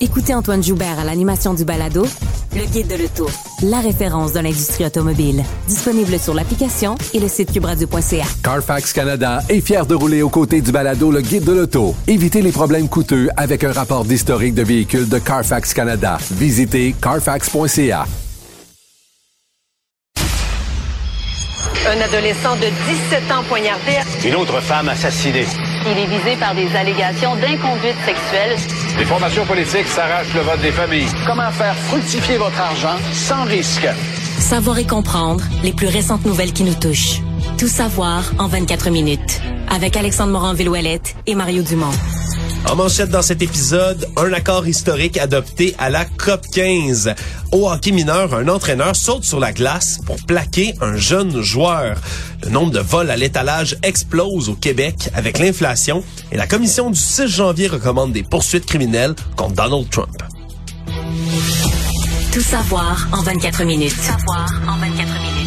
Écoutez Antoine Joubert à l'animation du balado Le Guide de l'Auto, la référence de l'industrie automobile. Disponible sur l'application et le site cubradio.ca. Carfax Canada est fier de rouler aux côtés du balado Le Guide de l'auto. Évitez les problèmes coûteux avec un rapport d'historique de véhicules de Carfax Canada. Visitez carfax.ca. Un adolescent de 17 ans poignardé. Une autre femme assassinée. Il est visé par des allégations d'inconduite sexuelle. Les formations politiques s'arrachent le vote des familles. Comment faire fructifier votre argent sans risque? Savoir et comprendre les plus récentes nouvelles qui nous touchent. Tout savoir en 24 minutes. Avec Alexandre Morin-Villouellette et Mario Dumont. En manchette dans cet épisode, un accord historique adopté à la COP 15. Au hockey mineur, un entraîneur saute sur la glace pour plaquer un jeune joueur. Le nombre de vols à l'étalage explose au Québec avec l'inflation et la commission du 6 janvier recommande des poursuites criminelles contre Donald Trump. Tout savoir en 24 minutes. Savoir en 24 minutes.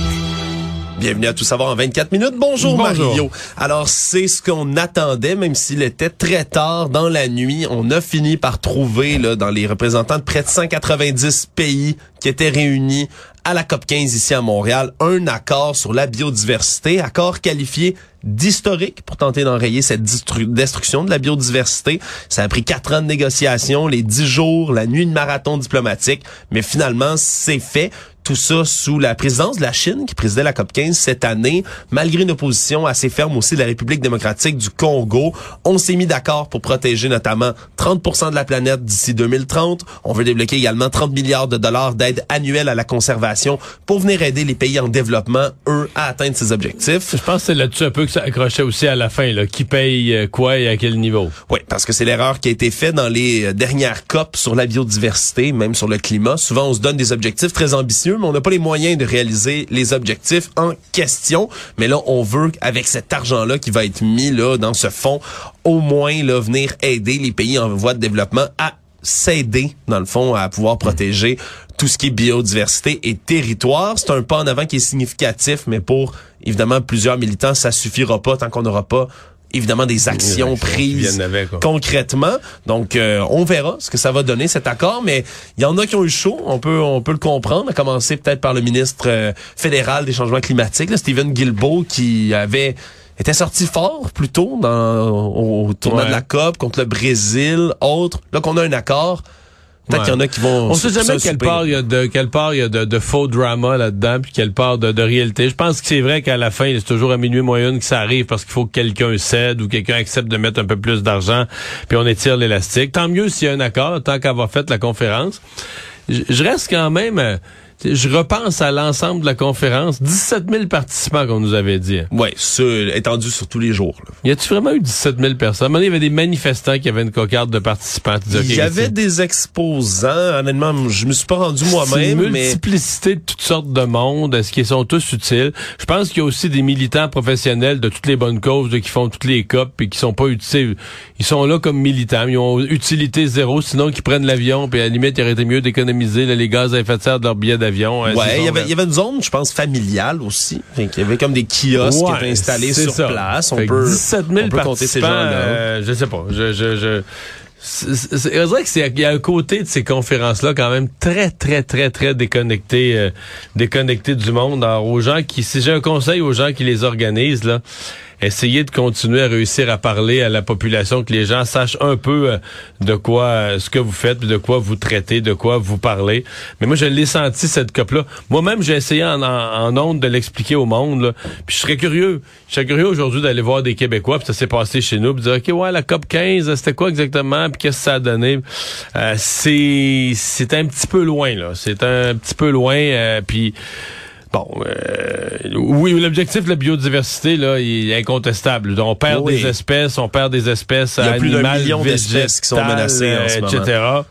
Bienvenue à Tout savoir en 24 minutes. Bonjour, Bonjour. Mario. Alors, c'est ce qu'on attendait, même s'il était très tard dans la nuit. On a fini par trouver, là, dans les représentants de près de 190 pays qui étaient réunis à la COP 15 ici à Montréal, un accord sur la biodiversité, accord qualifié d'historique pour tenter d'enrayer cette destruction de la biodiversité. Ça a pris quatre ans de négociations, les dix jours, la nuit de marathon diplomatique, mais finalement, c'est fait. Tout ça sous la présidence de la Chine qui présidait la COP 15 cette année, malgré une opposition assez ferme aussi de la République démocratique du Congo. On s'est mis d'accord pour protéger notamment 30% de la planète d'ici 2030. On veut débloquer également 30 milliards de dollars d'aide annuelle à la conservation pour venir aider les pays en développement, eux, à atteindre ces objectifs. Je pense que c'est là-dessus un peu que ça accrochait aussi à la fin, là. Qui paye euh, quoi et à quel niveau? Oui, parce que c'est l'erreur qui a été faite dans les euh, dernières COP sur la biodiversité, même sur le climat. Souvent, on se donne des objectifs très ambitieux, mais on n'a pas les moyens de réaliser les objectifs en question. Mais là, on veut, avec cet argent-là qui va être mis là dans ce fonds, au moins là, venir aider les pays en voie de développement à s'aider, dans le fond, à pouvoir protéger tout ce qui est biodiversité et territoire. C'est un pas en avant qui est significatif, mais pour, évidemment, plusieurs militants, ça suffira pas tant qu'on n'aura pas évidemment des actions prises avec, concrètement. Donc, euh, on verra ce que ça va donner cet accord, mais il y en a qui ont eu chaud. On peut, on peut le comprendre. À commencer peut-être par le ministre euh, fédéral des changements climatiques, là, Stephen Guilbeault, qui avait était sorti fort plus tôt dans, au, au tournoi Ouais. de la COP contre le Brésil, autres. Là qu'on a un accord, peut-être Ouais. qu'il y en a qui vont. On sait jamais quelle part il y a de quelle part il y a de, de faux drama là-dedans puis quelle part de, de réalité. Je pense que c'est vrai qu'à la fin, c'est toujours à minuit moyenne que ça arrive parce qu'il faut que quelqu'un cède ou quelqu'un accepte de mettre un peu plus d'argent puis on étire l'élastique. Tant mieux s'il y a un accord, tant qu'avoir fait la conférence. Je, je reste quand même euh, je repense à l'ensemble de la conférence, 17 000 participants qu'on nous avait dit. Ouais, ce, étendu sur tous les jours. là. Y a-tu vraiment eu 17 000 personnes? Il y avait des manifestants qui avaient une cocarde de participants. Il y avait des exposants. Honnêtement, je me suis pas rendu moi-même, une mais multiplicité de toutes sortes de monde. Est-ce qu'ils sont tous utiles? Je pense qu'il y a aussi des militants professionnels de toutes les bonnes causes qui font toutes les copes et qui sont pas utiles. Ils sont là comme militants. Ils ont utilité zéro. Sinon, qu'ils prennent l'avion puis à la limite, il aurait été mieux d'économiser les gaz à effet de serre de leur billet d'avion. Hein, Ouais, s'ils il y, avait, là. il y avait une zone, je pense, familiale aussi. Fait qu'il y avait comme des kiosques qui Ouais, étaient installés sur ça. place. On Fait peut, 17 000 on peut compter ces gens-là. euh, je sais pas. Je, je, je, c'est- c'est- c'est- on dirait que c'est, il y a un côté de ces conférences-là quand même très, très, très, très déconnecté, euh, déconnecté du monde. Alors, aux gens qui, si j'ai un conseil aux gens qui les organisent, là, essayez de continuer à réussir à parler à la population, que les gens sachent un peu euh, de quoi, euh, ce que vous faites, de quoi vous traitez, de quoi vous parlez. Mais moi, je l'ai senti, cette COP-là. Moi-même, j'ai essayé en, en, en ondes de l'expliquer au monde, là. Puis je serais curieux. Je serais curieux aujourd'hui d'aller voir des Québécois, puis ça s'est passé chez nous, puis dire, OK, ouais, la COP 15, c'était quoi exactement, puis qu'est-ce que ça a donné? Euh, c'est, c'est un petit peu loin, là. C'est un petit peu loin, euh, puis Bon, euh, oui, l'objectif de la biodiversité, là, il est incontestable. On perd Oui. des espèces, on perd des espèces Il y a plus d'un animales, million d'espèces qui sont menacées en ce euh, moment.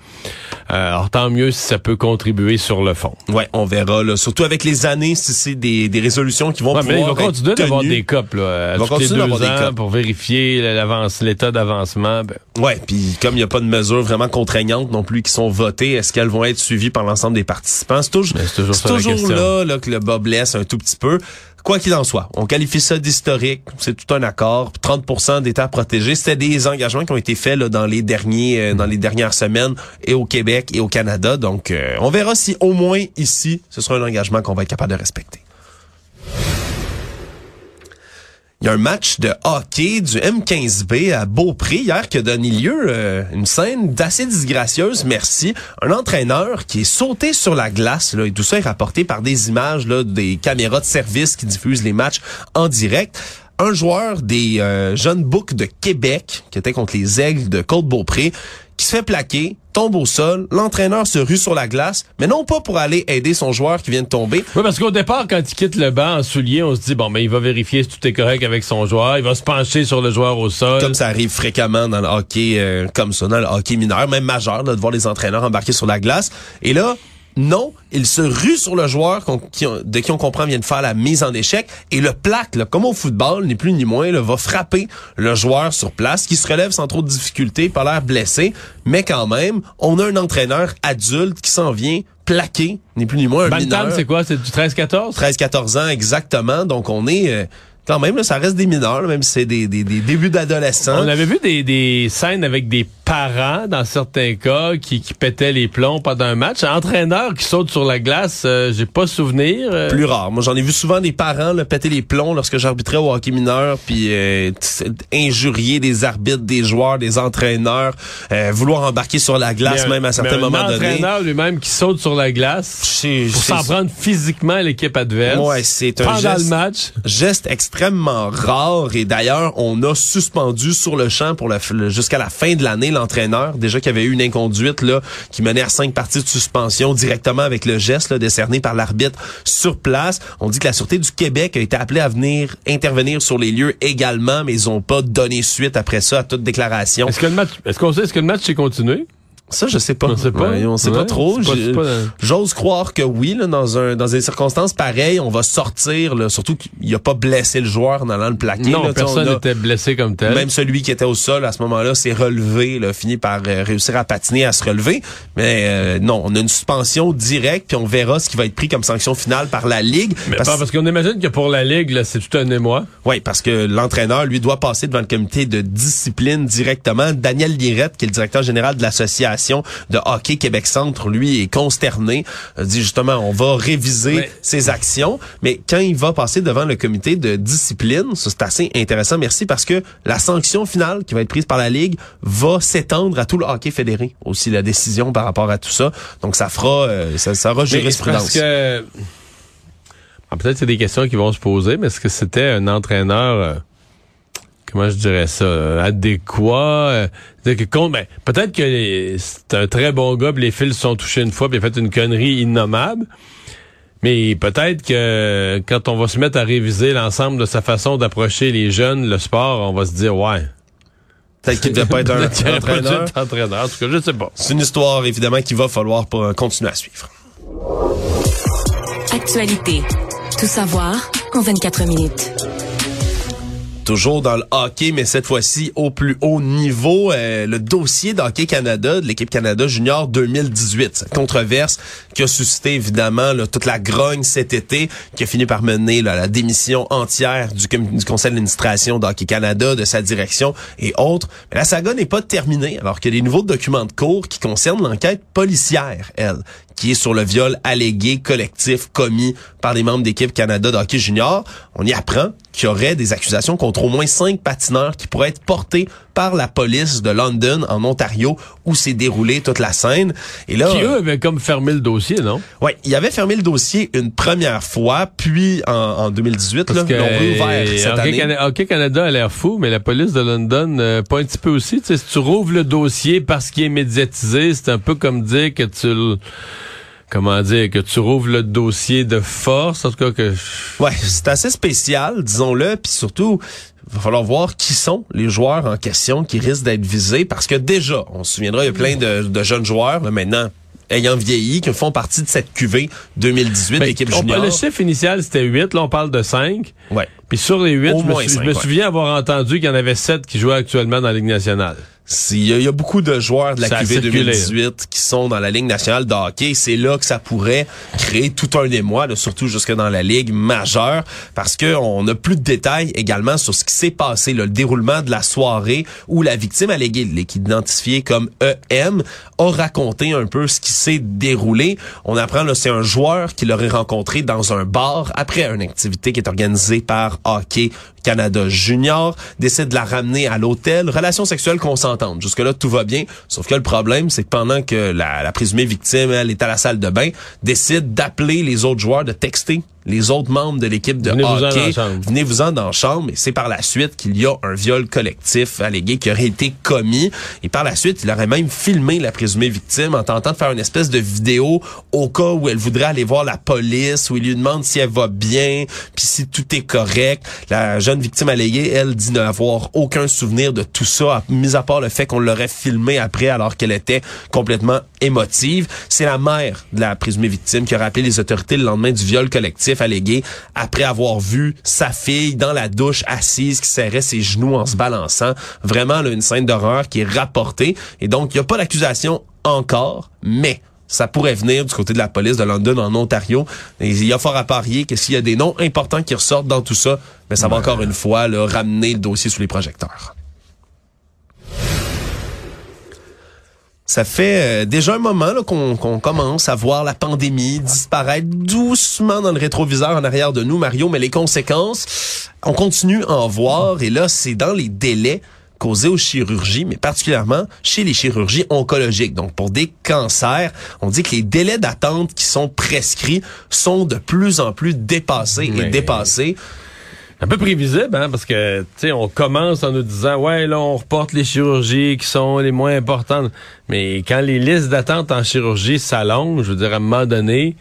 Euh, alors, tant mieux si ça peut contribuer sur le fond. Ouais, on verra. Là. Surtout avec les années, si c'est des, des résolutions qui vont Ouais, mais là, il pouvoir va continuer être d'avoir tenues. des copes, là, à Il va tous les continuer deux d'avoir des copes. pour vérifier l'avance, l'état d'avancement. Ben, Ouais, puis comme il n'y a pas de mesures vraiment contraignantes non plus qui sont votées, est-ce qu'elles vont être suivies par l'ensemble des participants? C'est toujours, Mais c'est toujours là, là que le bas blesse un tout petit peu. Quoi qu'il en soit, on qualifie ça d'historique, c'est tout un accord. 30 des terres protégées, c'était des engagements qui ont été faits là, dans les derniers, euh, dans les dernières semaines et au Québec et au Canada. Donc, euh, on verra si au moins ici, ce sera un engagement qu'on va être capable de respecter. Il y a un match de hockey du M15B à Beaupré hier qui a donné lieu euh, une scène d'assez disgracieuse, merci. Un entraîneur qui est sauté sur la glace, là, et tout ça est rapporté par des images là, des caméras de service qui diffusent les matchs en direct. Un joueur des euh, jeunes boucs de Québec, qui était contre les aigles de Côte-Beaupré, qui se fait plaquer, tombe au sol, l'entraîneur se rue sur la glace, mais non pas pour aller aider son joueur qui vient de tomber, Oui, parce qu'au départ, quand il quitte le banc en soulier, on se dit, bon, mais il va vérifier si tout est correct avec son joueur, il va se pencher sur le joueur au sol. Comme ça arrive fréquemment dans le hockey euh, comme ça, dans le hockey mineur, même majeur, là, de voir les entraîneurs embarquer sur la glace. Et là, non, il se rue sur le joueur qui de qui on comprend vient de faire la mise en échec et le plaque, là, comme au football, ni plus ni moins, là, va frapper le joueur sur place qui se relève sans trop de difficulté, pas l'air blessé, mais quand même, on a un entraîneur adulte qui s'en vient plaquer, ni plus ni moins un Bantam, c'est quoi? C'est du 13-14? 13-14 ans exactement, donc on est... euh, quand même, là, ça reste des mineurs, là, même si c'est des, des, des débuts d'adolescents. On avait vu des, des scènes avec des parents, dans certains cas, qui, qui pétaient les plombs pendant un match. Un entraîneur qui saute sur la glace, euh, j'ai pas souvenir. euh. plus rare. Moi, j'en ai vu souvent des parents là, péter les plombs lorsque j'arbitrais au hockey mineur, puis euh, injurier des arbitres, des joueurs, des entraîneurs, euh, vouloir embarquer sur la glace Mais même à certains mais moments donnés. entraîneur lui-même qui saute sur la glace pour s'en prendre physiquement à l'équipe adverse. Ouais, c'est un pendant geste- le match. Geste extrêmement rare et d'ailleurs on a suspendu sur le champ pour le, le- jusqu'à la fin de l'année l'entraîneur déjà qu'il y avait eu une inconduite là qui menait à cinq parties de suspension directement avec le geste décerné par l'arbitre sur place. On dit que la sûreté du Québec a été appelée à venir intervenir sur les lieux également mais ils ont pas donné suite après ça à toute déclaration. Est-ce que le match, est-ce qu'on sait, est-ce que le match s'est continué? Ça je sais pas. On sait pas. Ouais, on sait pas Ouais, trop. pas- J'ose croire que oui, là, dans un dans des circonstances pareilles, on va sortir, là, surtout qu'il a pas blessé le joueur en allant le plaquer. non, là, personne n'était blessé comme tel. Même celui qui était au sol à ce moment-là s'est relevé, là, fini par euh, réussir à patiner, à se relever. Mais euh, non, on a une suspension directe, puis on verra ce qui va être pris comme sanction finale par la Ligue. Mais Parce- parce qu'on imagine que pour la Ligue, là, c'est tout un émoi. oui, parce que l'entraîneur, lui, doit passer devant le comité de discipline directement. Daniel Lirette, qui est le directeur général de l'association de hockey Québec Centre, lui, est consterné. Il dit justement, on va réviser ses actions. Mais quand il va passer devant le comité de discipline, ça c'est assez intéressant, merci, parce que la sanction finale qui va être prise par la Ligue va s'étendre à tout le hockey fédéré. Aussi, la décision par rapport à tout ça. Donc, ça fera, euh, ça, ça aura jurisprudence. Ah, peut-être c'est des questions qui vont se poser, mais est-ce que c'était un entraîneur euh, comment je dirais ça euh, adéquat euh, c'est-à-dire que ben, peut-être que c'est un très bon gars, puis les fils se sont touchés une fois, puis il a fait une connerie innommable. Mais peut-être que quand on va se mettre à réviser l'ensemble de sa façon d'approcher les jeunes, le sport, on va se dire ouais. Peut-être qu'il ne devait pas être un, pas entraîneur. entraîneur. En tout cas, je sais pas. C'est une histoire, évidemment, qu'il va falloir pour, continuer à suivre. Actualité. Tout savoir en 24 minutes. Toujours dans le hockey, mais cette fois-ci au plus haut niveau, euh, le dossier d'Hockey Canada, de l'équipe Canada Junior 2018. Cette controverse qui a suscité évidemment là, toute la grogne cet été, qui a fini par mener là, la démission entière du, conseil d'administration d'Hockey Canada, de sa direction et autres. Mais la saga n'est pas terminée, alors a des nouveaux documents de cours qui concernent l'enquête policière, elle qui est sur le viol allégué collectif commis par des membres d'équipe Canada de hockey junior. On y apprend qu'il y aurait des accusations contre au moins cinq patineurs qui pourraient être portés par la police de London en Ontario où s'est déroulée toute la scène. Et là, Qui eux avaient comme fermé le dossier, non? ouais, il avait fermé le dossier une première fois, puis en, en 2018, là, Parce que l'ont réouvert cette Hockey, année. Cana- Hockey Canada a l'air fou, mais la police de London, euh, pas un petit peu aussi. Tu sais, si tu rouvres le dossier parce qu'il est médiatisé, c'est un peu comme dire que tu le- comment dire, que tu rouvres le dossier de force, en tout cas que... Ouais, c'est assez spécial, disons-le, puis surtout, il va falloir voir qui sont les joueurs en question qui risquent d'être visés, parce que déjà, on se souviendra, il y a plein de, de jeunes joueurs, là, maintenant, ayant vieilli, qui font partie de cette QV 2018 Ben, l'équipe junior. Le chiffre initial, c'était 8, là on parle de 5. Ouais. Puis sur les 8, Au je me, souviens avoir entendu qu'il y en avait 7 qui jouaient actuellement dans la Ligue nationale. Il y, a- il y a beaucoup de joueurs de la QV circulé. 2018 qui sont dans la Ligue nationale de hockey. C'est là que ça pourrait créer tout un émoi, là, surtout jusque dans la Ligue majeure, parce que on a plus de détails également sur ce qui s'est passé, là, le déroulement de la soirée où la victime alléguée, qui est identifiée comme EM, a raconté un peu ce qui s'est déroulé. On apprend là, c'est un joueur qui l'aurait rencontré dans un bar après une activité qui est organisée par Hockey Canada Junior, décide de la ramener à l'hôtel. Relation sexuelle consentante. Jusque-là, tout va bien. Sauf que le problème, c'est que pendant que la, présumée victime, elle, est à la salle de bain, décide d'appeler les autres joueurs, de texter les autres membres de l'équipe de dans hockey. Venez-vous-en dans la chambre. Et c'est par la suite qu'il y a un viol collectif allégué qui aurait été commis. Et par la suite, il aurait même filmé la présumée victime en tentant de faire une espèce de vidéo au cas où elle voudrait aller voir la police, où il lui demande si elle va bien, puis si tout est correct. La jeune victime alléguée, elle, dit n'avoir aucun souvenir de tout ça, mis à part le fait qu'on l'aurait filmé après alors qu'elle était complètement émotive. C'est la mère de la présumée victime qui a rappelé les autorités le lendemain du viol collectif allégué après avoir vu sa fille dans la douche assise qui serrait ses genoux en se balançant. Vraiment là, une scène d'horreur qui est rapportée. Et donc, il n'y a pas d'accusation encore, mais ça pourrait venir du côté de la police de London en Ontario. Et il y a fort à parier que s'il y a des noms importants qui ressortent dans tout ça, mais ça va encore une fois là, ramener le dossier sous les projecteurs. Ça fait euh, déjà un moment qu'on qu'on commence à voir la pandémie disparaître doucement dans le rétroviseur en arrière de nous, Mario, mais les conséquences, on continue à en voir et là, c'est dans les délais causés aux chirurgies, mais particulièrement chez les chirurgies oncologiques. Donc, pour des cancers, on dit que les délais d'attente qui sont prescrits sont de plus en plus dépassés et dépassés. Un peu prévisible, hein, parce que, tu sais, on commence en nous disant, ouais, là, on reporte les chirurgies qui sont les moins importantes. Mais quand les listes d'attente en chirurgie s'allongent, je veux dire, à un moment donné,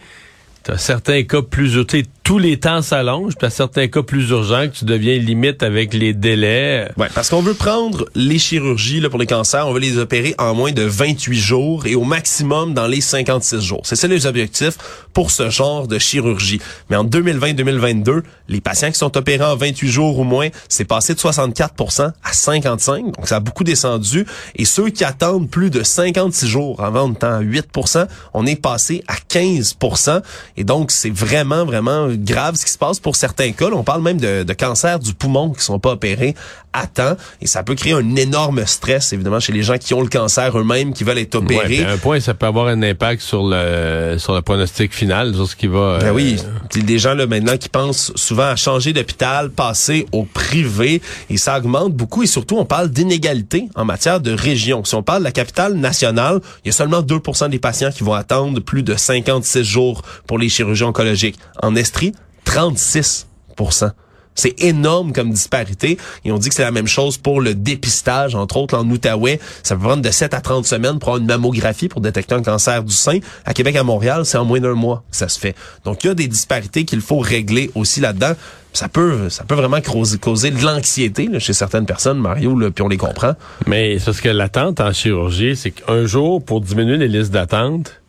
t'as certains cas plus, tu tous les temps s'allongent, puis t'as certains cas plus urgents que tu deviens limite avec les délais. Ouais, parce qu'on veut prendre les chirurgies là, pour les cancers, on veut les opérer en moins de 28 jours et au maximum dans les 56 jours. C'est ça les objectifs pour ce genre de chirurgie. Mais en 2020-2022, les patients qui sont opérés en 28 jours ou moins, c'est passé de 64% à 55, donc ça a beaucoup descendu. Et ceux qui attendent plus de 56 jours avant de temps à 8% on est passé à 15% Et donc, c'est vraiment, vraiment grave ce qui se passe pour certains cas. Là, on parle même de, de cancers du poumon qui sont pas opérés à temps. Et ça peut créer un énorme stress, évidemment, chez les gens qui ont le cancer eux-mêmes, qui veulent être opérés. à un point, ça peut avoir un impact sur le sur le pronostic final, sur ce qui va. Ben euh, oui, Puis des gens là maintenant qui pensent souvent à changer d'hôpital, passer au privé, et ça augmente beaucoup. Et surtout, on parle d'inégalité en matière de région. Si on parle de la capitale nationale, il y a seulement 2% des patients qui vont attendre plus de 56 jours pour les chirurgies oncologiques. En Estrie, 36% c'est énorme comme disparité. Et on dit que c'est la même chose pour le dépistage, entre autres en Outaouais. Ça peut prendre de 7 à 30 semaines pour avoir une mammographie pour détecter un cancer du sein. À Québec, à Montréal, c'est en moins d'un mois que ça se fait. Donc, il y a des disparités qu'il faut régler aussi là-dedans. Ça peut, ça peut vraiment causer, de l'anxiété chez certaines personnes, Mario, là, puis on les comprend. Mais c'est parce que l'attente en chirurgie, c'est qu'un jour, pour diminuer les listes d'attente,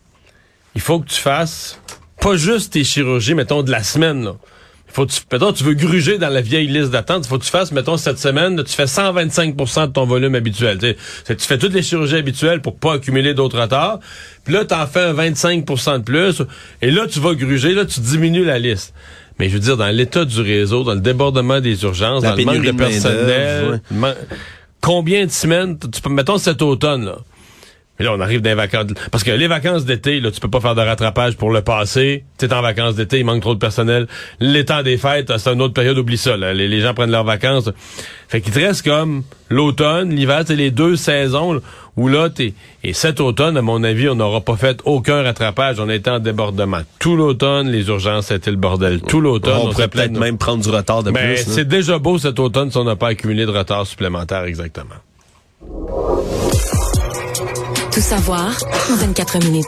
il faut que tu fasses pas juste tes chirurgies, mettons, de la semaine. Là. Faut que tu, mettons, tu veux gruger dans la vieille liste d'attente, il faut que tu fasses, mettons, cette semaine, là, tu fais 125% de ton volume habituel. Tu, fais toutes les chirurgies habituelles pour pas accumuler d'autres retards. Puis là, tu en fais un 25% de plus. Et là, tu vas gruger, là, tu diminues la liste. Mais je veux dire, dans l'état du réseau, dans le débordement des urgences, La dans le manque de personnel, combien de semaines, tu peux, mettons cet automne, là. Mais là, on arrive dans les vacances. Parce que les vacances d'été, là, tu peux pas faire de rattrapage pour le passé. Tu es en vacances d'été, il manque trop de personnel. Les temps des fêtes, c'est une autre période, oublie ça. là. Les, les gens prennent leurs vacances. Fait qu'il te reste comme l'automne, l'hiver, c'est les deux saisons là, où là, t'es. Et cet automne, à mon avis, on n'aura pas fait aucun rattrapage. On a été en débordement. Tout l'automne, les urgences, c'était le bordel. Tout l'automne, on on pourrait peut-être même prendre du retard de plus. là. c'est déjà beau cet automne si on n'a pas accumulé de retard supplémentaire exactement. Savoir en 24 minutes.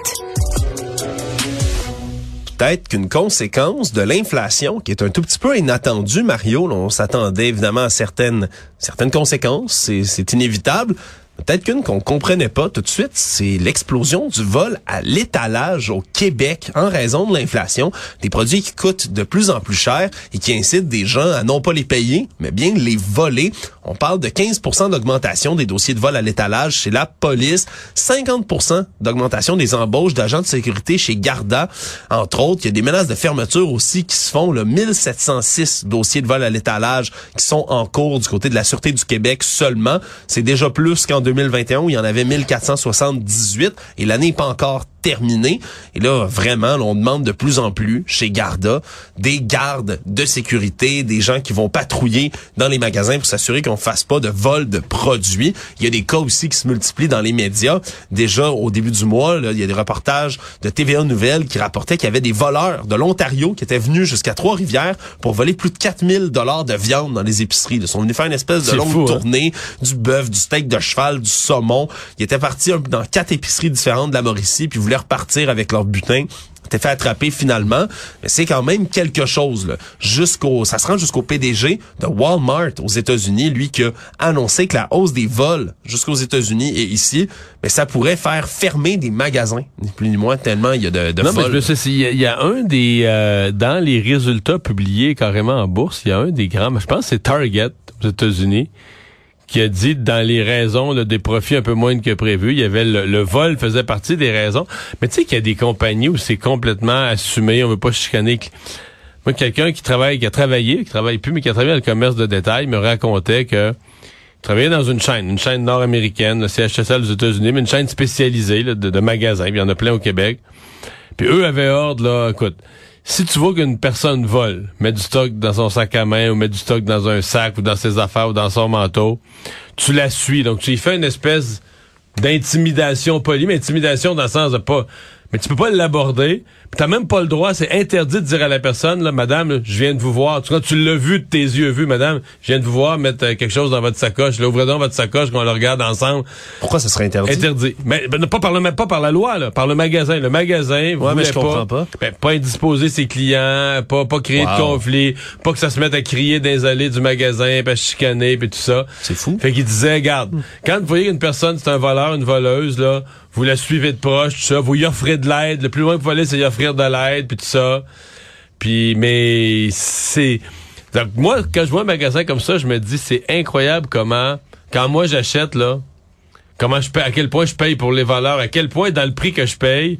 peut-être qu'une conséquence de l'inflation qui est un tout petit peu inattendue, Mario. on s'attendait évidemment à certaines certaines conséquences, c'est inévitable. Peut-être qu'une qu'on comprenait pas tout de suite, c'est l'explosion du vol à l'étalage au Québec en raison de l'inflation, des produits qui coûtent de plus en plus cher et qui incitent des gens à non pas les payer, mais bien les voler. On parle de 15% d'augmentation des dossiers de vol à l'étalage chez la police, 50% d'augmentation des embauches d'agents de sécurité chez Garda. Entre autres, il y a des menaces de fermeture aussi qui se font. Le 1706 dossiers de vol à l'étalage qui sont en cours du côté de la Sûreté du Québec seulement. C'est déjà plus qu'en 2021 où il y en avait 1478 et l'année n'est pas encore terminé. Et là, vraiment, on demande de plus en plus chez Garda des gardes de sécurité, des gens qui vont patrouiller dans les magasins pour s'assurer qu'on fasse pas de vol de produits. Il y a des cas aussi qui se multiplient dans les médias. Déjà, au début du mois, il y a des reportages de TVA Nouvelles qui rapportaient qu'il y avait des voleurs de l'Ontario qui étaient venus jusqu'à Trois-Rivières pour voler plus de 4000 dollars de viande dans les épiceries. Ils sont venus faire une espèce de longue fou, hein? tournée, du bœuf, du steak de cheval, du saumon. Ils étaient partis dans quatre épiceries différentes de la Mauricie, puis voulaient repartir avec leur butin t'es fait attraper finalement, mais c'est quand même quelque chose là. Jusqu'au ça se rend jusqu'au PDG de Walmart aux États-Unis, lui qui a annoncé que la hausse des vols jusqu'aux États-Unis et ici, mais ça pourrait faire fermer des magasins, ni plus ni moins tellement il y a de, de non, vols. mais je sais, il y, y a un des euh, dans les résultats publiés carrément en bourse, il y a un des grands, je pense que c'est Target aux États-Unis qui a dit dans les raisons là, des profits un peu moins que prévu, il y avait le, le vol faisait partie des raisons. Mais tu sais qu'il y a des compagnies où c'est complètement assumé, on veut pas chicaner. Moi, quelqu'un qui travaille, qui a travaillé, qui travaille plus, mais qui a travaillé dans le commerce de détail, me racontait que il travaillait dans une chaîne, une chaîne nord-américaine, le CHSL aux États-Unis, mais une chaîne spécialisée là, de, de magasins. Il y en a plein au Québec. Puis eux avaient ordre, là, écoute, si tu vois qu'une personne vole, met du stock dans son sac à main ou met du stock dans un sac ou dans ses affaires ou dans son manteau, tu la suis. Donc tu y fais une espèce d'intimidation polie, mais intimidation dans le sens de pas... Mais tu peux pas l'aborder. T'as même pas le droit, c'est interdit de dire à la personne, là, madame, je viens de vous voir. Tu, tu l'as vu de tes yeux vus, madame, je viens de vous voir mettre euh, quelque chose dans votre sacoche. Là, ouvrez donc votre sacoche, qu'on le regarde ensemble. Pourquoi ça serait interdit? Interdit. Mais ben, pas par le pas par la loi, là, par le magasin. Le magasin, Ouais, mais je comprends pas. Ben, pas indisposer ses clients, pas pas créer de conflit, pas que ça se mette à crier dans les allées du magasin, à chicaner, puis tout ça. C'est fou. Fait qu'il disait, regarde, quand vous voyez qu'une personne, c'est un voleur, une voleuse, là, vous la suivez de proche, tout ça, vous y offrez de l'aide. Le plus loin que vous allez, c'est y offrir de l'aide, puis tout ça. Puis, mais c'est... Donc, moi, quand je vois un magasin comme ça, je me dis, c'est incroyable comment, quand moi j'achète, là, comment je paye, à quel point je paye pour les voleurs, à quel point dans le prix que je paye,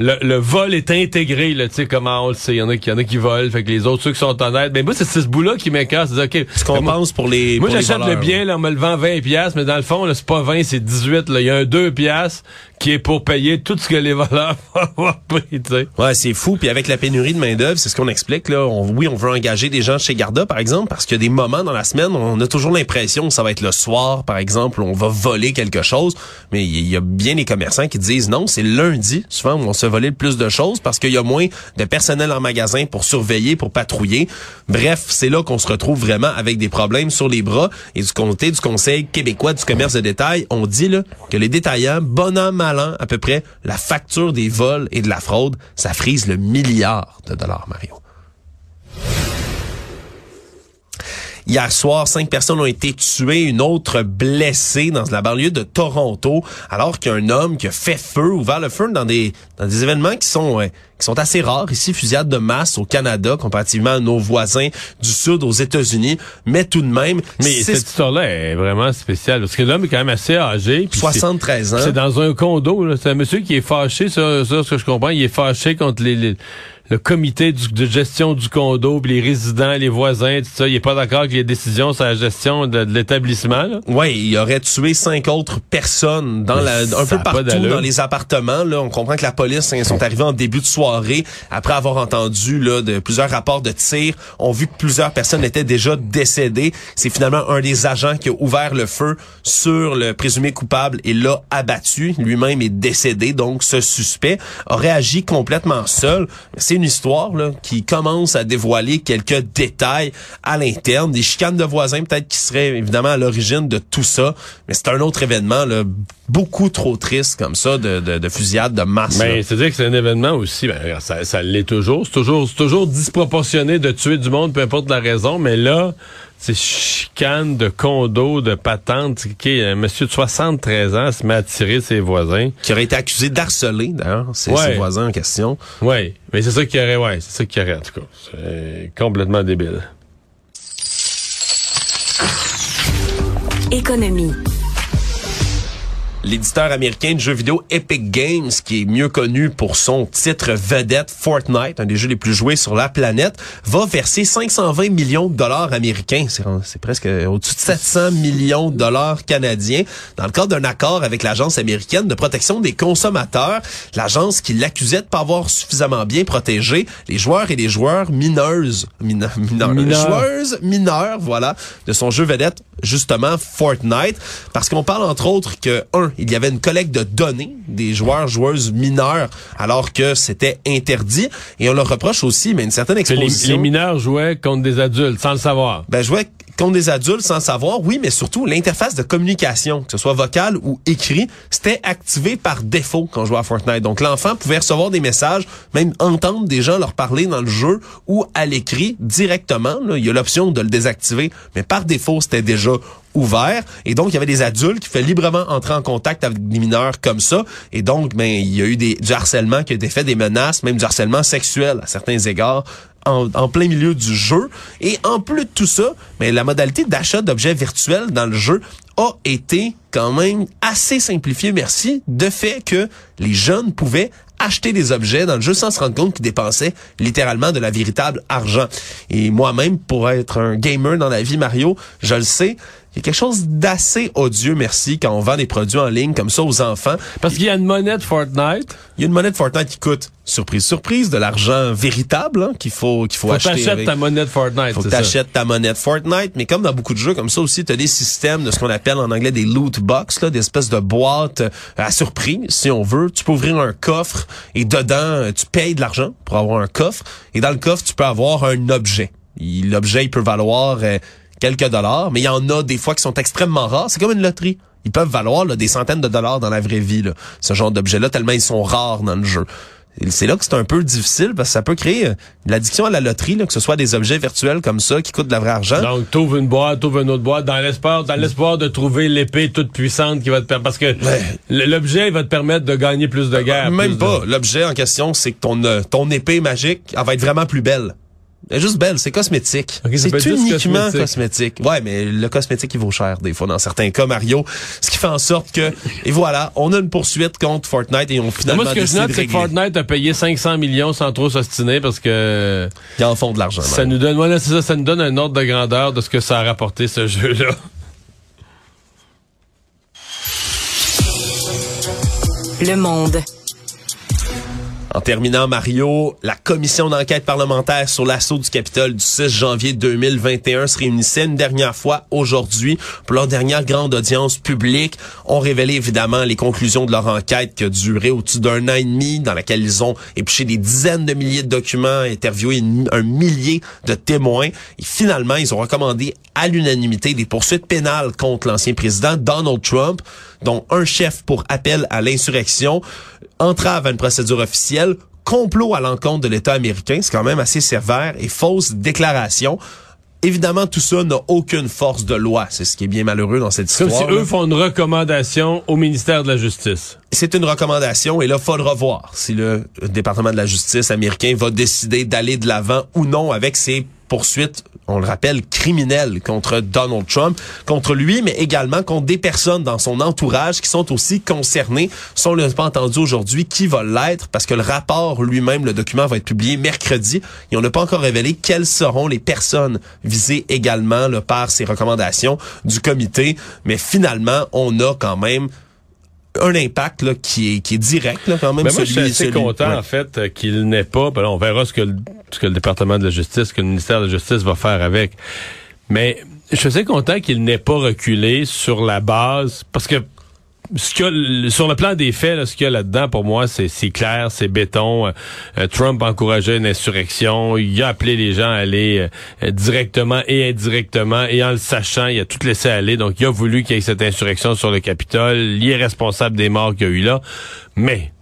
le, le vol est intégré, là, tu sais, comment on le sait. Il y en a qui, y en a qui volent, fait que les autres, ceux qui sont honnêtes. Mais moi, c'est ce bout-là qui m'écarte. C'est OK. Ce qu'on pense pour les moi, j'achète le bien, là, on me le vend 20 pièces, mais dans le fond, là, c'est pas 20, c'est 18, là. Il y a un 2 pièces qui est pour payer tout ce que les voleurs vont avoir pris, tu sais. Ouais, c'est fou. Puis avec la pénurie de main d'œuvre, c'est ce qu'on explique là. Oui, on veut engager des gens chez Garda, par exemple, parce qu'il y a des moments dans la semaine, on a toujours l'impression que ça va être le soir, par exemple, où on va voler quelque chose. Mais il y a bien des commerçants qui disent non, c'est lundi, souvent où on se voler le plus de choses parce qu'il y a moins de personnel en magasin pour surveiller, pour patrouiller. Bref, c'est là qu'on se retrouve vraiment avec des problèmes sur les bras. Et du côté du Conseil québécois du commerce de détail, on dit là que les détaillants, bon an, à peu près, la facture des vols et de la fraude, ça frise le milliard de dollars, Mario. Hier soir, cinq personnes ont été tuées, une autre blessée dans la banlieue de Toronto, alors qu'un homme qui a fait feu, ouvert le feu dans des dans des événements qui sont euh, qui sont assez rares ici, fusillade de masse au Canada comparativement à nos voisins du sud aux États-Unis, mais tout de même, Mais c'est cette histoire-là est vraiment spéciale parce que l'homme est quand même assez âgé. puis c'est- 73 ans. C'est dans un condo. C'est un monsieur qui est fâché, ça, ça, ce que je comprends. Il est fâché contre les, les- le comité du- de gestion du condo, puis les résidents, les voisins, tout ça. Il est pas d'accord avec les décisions sur la gestion de, de l'établissement. Ouais, il aurait tué cinq autres personnes dans la, un peu partout dans les appartements. Là, on comprend que la police hein, sont arrivés en début de soirée après avoir entendu là, de plusieurs rapports de tir. On vu que plusieurs personnes étaient déjà décédées. C'est finalement un des agents qui a ouvert le feu sur le présumé coupable et l'a abattu. Lui-même est décédé, donc ce suspect aurait agi complètement seul. C'est une histoire là, qui commence à dévoiler quelques détails à l'interne, des chicanes de voisins peut-être qui seraient évidemment à l'origine de tout ça, mais c'est un autre événement là, beaucoup trop triste comme ça de, de, de fusillade de masse. Mais c'est-à-dire que c'est un événement aussi, ben, ça, ça l'est toujours. C'est toujours, c'est toujours disproportionné de tuer du monde, peu importe la raison, mais là, c'est chicane de condo, de patente. qui un monsieur de 73 ans se met à tirer ses voisins. Qui aurait été accusé d'harceler, d'ailleurs, ses, Ouais. ses voisins en question. Oui, mais c'est ça qu'il y aurait, ouais, c'est ça qu'il y aurait, en tout cas. C'est complètement débile. Économie. L'éditeur américain de jeux vidéo Epic Games, qui est mieux connu pour son titre vedette Fortnite, un des jeux les plus joués sur la planète, va verser 520 millions de dollars américains. C'est, presque au-dessus de 700 millions de dollars canadiens dans le cadre d'un accord avec l'Agence américaine de protection des consommateurs, l'agence qui l'accusait de pas avoir suffisamment bien protégé les joueurs et les joueurs mineuses, mineurs, mineurs, Mineurs. joueuses mineures, voilà, de son jeu vedette, justement Fortnite, parce qu'on parle entre autres que, un, il y avait une collecte de données des joueurs, joueuses mineurs, alors que c'était interdit, et on leur reproche aussi, mais une certaine les, exposition. les mineurs jouaient contre des adultes sans le savoir. Ben, jouait contre des adultes sans savoir, oui, mais surtout l'interface de communication, que ce soit vocale ou écrit, c'était activé par défaut quand on jouait à Fortnite. Donc l'enfant pouvait recevoir des messages, même entendre des gens leur parler dans le jeu ou à l'écrit directement. il y a l'option de le désactiver, mais par défaut, c'était déjà ouvert et donc il y avait des adultes qui faisaient librement entrer en contact avec des mineurs comme ça et donc ben il y a eu des du harcèlement qui a été fait des menaces même du harcèlement sexuel à certains égards en, plein milieu du jeu. Et en plus de tout ça, mais la modalité d'achat d'objets virtuels dans le jeu a été quand même assez simplifiée, merci, de fait que les jeunes pouvaient acheter des objets dans le jeu sans se rendre compte qu'ils dépensaient littéralement de la véritable argent. Et moi-même, pour être un gamer dans la vie, Mario, je le sais, y a quelque chose d'assez odieux, merci, quand on vend des produits en ligne comme ça aux enfants. Parce qu'il y a une monnaie de Fortnite. Il y a une monnaie de Fortnite qui coûte, surprise, surprise, de l'argent véritable hein, qu'il faut qu'il faut, Faut acheter. t'achètes ta monnaie de Fortnite. faut que t'achètes ta monnaie de Fortnite, mais comme dans beaucoup de jeux comme ça aussi, tu as des systèmes de ce qu'on appelle en anglais des loot box, là, des espèces de boîtes euh, à surprise, si on veut. Tu peux ouvrir un coffre et dedans, euh, tu payes de l'argent pour avoir un coffre. Et dans le coffre, tu peux avoir un objet. L'objet, il peut valoir euh, quelques dollars, mais il y en a des fois qui sont extrêmement rares. C'est comme une loterie. Ils peuvent valoir là, des centaines de dollars dans la vraie vie, là, ce genre d'objets-là, tellement ils sont rares dans le jeu. C'est là que c'est un peu difficile parce que ça peut créer euh, l'addiction à la loterie, là, que ce soit des objets virtuels comme ça qui coûtent de la vraie argent. Donc, t'ouvres une boîte, t'ouvres une autre boîte, dans l'espoir, dans l'espoir de trouver l'épée toute puissante qui va te permettre, parce que l'objet va te permettre de gagner plus de guerre. Même pas. de- L'objet en question, c'est que ton, euh, ton épée magique, elle va être vraiment plus belle. Elle est juste belle, c'est cosmétique. C'est uniquement cosmétique. cosmétique. Ouais, mais le cosmétique, il vaut cher des fois dans certains cas, Mario. Ce qui fait en sorte que, et voilà, on a une poursuite contre Fortnite et on finalement Moi, ce que je note, de c'est que. Fortnite a payé 500 millions sans trop s'ostiner parce que Ils en font de l'argent. ça nous donne, voilà, c'est ça, ça nous donne un ordre de grandeur de ce que ça a rapporté ce jeu-là. Le monde. En terminant, Mario, la commission d'enquête parlementaire sur l'assaut du Capitole du 6 janvier 2021 se réunissait une dernière fois aujourd'hui pour leur dernière grande audience publique. On révélé évidemment les conclusions de leur enquête qui a duré au-dessus d'un an et demi, dans laquelle ils ont épluché des dizaines de milliers de documents, interviewé un millier de témoins. Et finalement, ils ont recommandé à l'unanimité des poursuites pénales contre l'ancien président Donald Trump, dont un chef pour appel à l'insurrection, entrave à une procédure officielle, complot à l'encontre de l'État américain, c'est quand même assez sévère, et fausse déclaration. Évidemment, tout ça n'a aucune force de loi. C'est ce qui est bien malheureux dans cette Comme histoire. si eux font une recommandation au ministère de la Justice. C'est une recommandation et là, faudra voir si le département de la justice américain va décider d'aller de l'avant ou non avec ses poursuites, on le rappelle, criminelles contre Donald Trump, contre lui, mais également contre des personnes dans son entourage qui sont aussi concernées. Si on ne l'a pas entendu aujourd'hui, qui va l'être? Parce que le rapport lui-même, le document va être publié mercredi et on n'a pas encore révélé quelles seront les personnes visées également par ces recommandations du comité. Mais finalement, on a quand même un impact là, qui, est, qui est direct là, quand même. Ben moi, je suis assez celui- content, ouais. en fait, euh, qu'il n'ait pas. Ben là, on verra ce que, le, ce que le département de la justice, que le ministère de la justice va faire avec. Mais je suis assez content qu'il n'ait pas reculé sur la base, parce que ce sur le plan des faits, là, ce qu'il y a là-dedans, pour moi, c'est clair, c'est béton. Euh, euh, Trump encourageait une insurrection. Il a appelé les gens à aller euh, directement et indirectement. Et en le sachant, il a tout laissé aller. Donc, il a voulu qu'il y ait cette insurrection sur le Capitole. Il est responsable des morts qu'il y a eu là. Mais...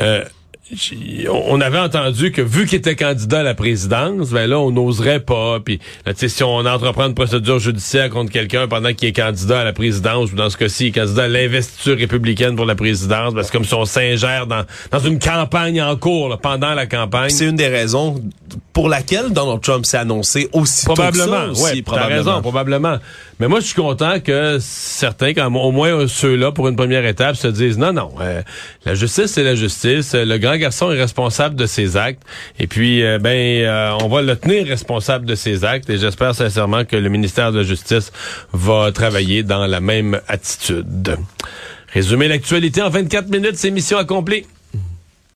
Euh, on avait entendu que vu qu'il était candidat à la présidence, ben là, on n'oserait pas. Puis, si on entreprend une procédure judiciaire contre quelqu'un pendant qu'il est candidat à la présidence, ou dans ce cas-ci, candidat à l'investiture républicaine pour la présidence, ben, c'est comme si on s'ingère dans, dans une campagne en cours, pendant la campagne. C'est une des raisons pour laquelle Donald Trump s'est annoncé aussi probablement, que ça aussi, probablement. raison, probablement. Mais moi, je suis content que certains, quand, au moins ceux-là, pour une première étape, se disent non, non, euh, la justice, c'est la justice. Le grand garçon est responsable de ses actes. Et puis, euh, ben, euh, on va le tenir responsable de ses actes. Et j'espère sincèrement que le ministère de la Justice va travailler dans la même attitude. Résumer l'actualité en 24 minutes, c'est mission accomplie.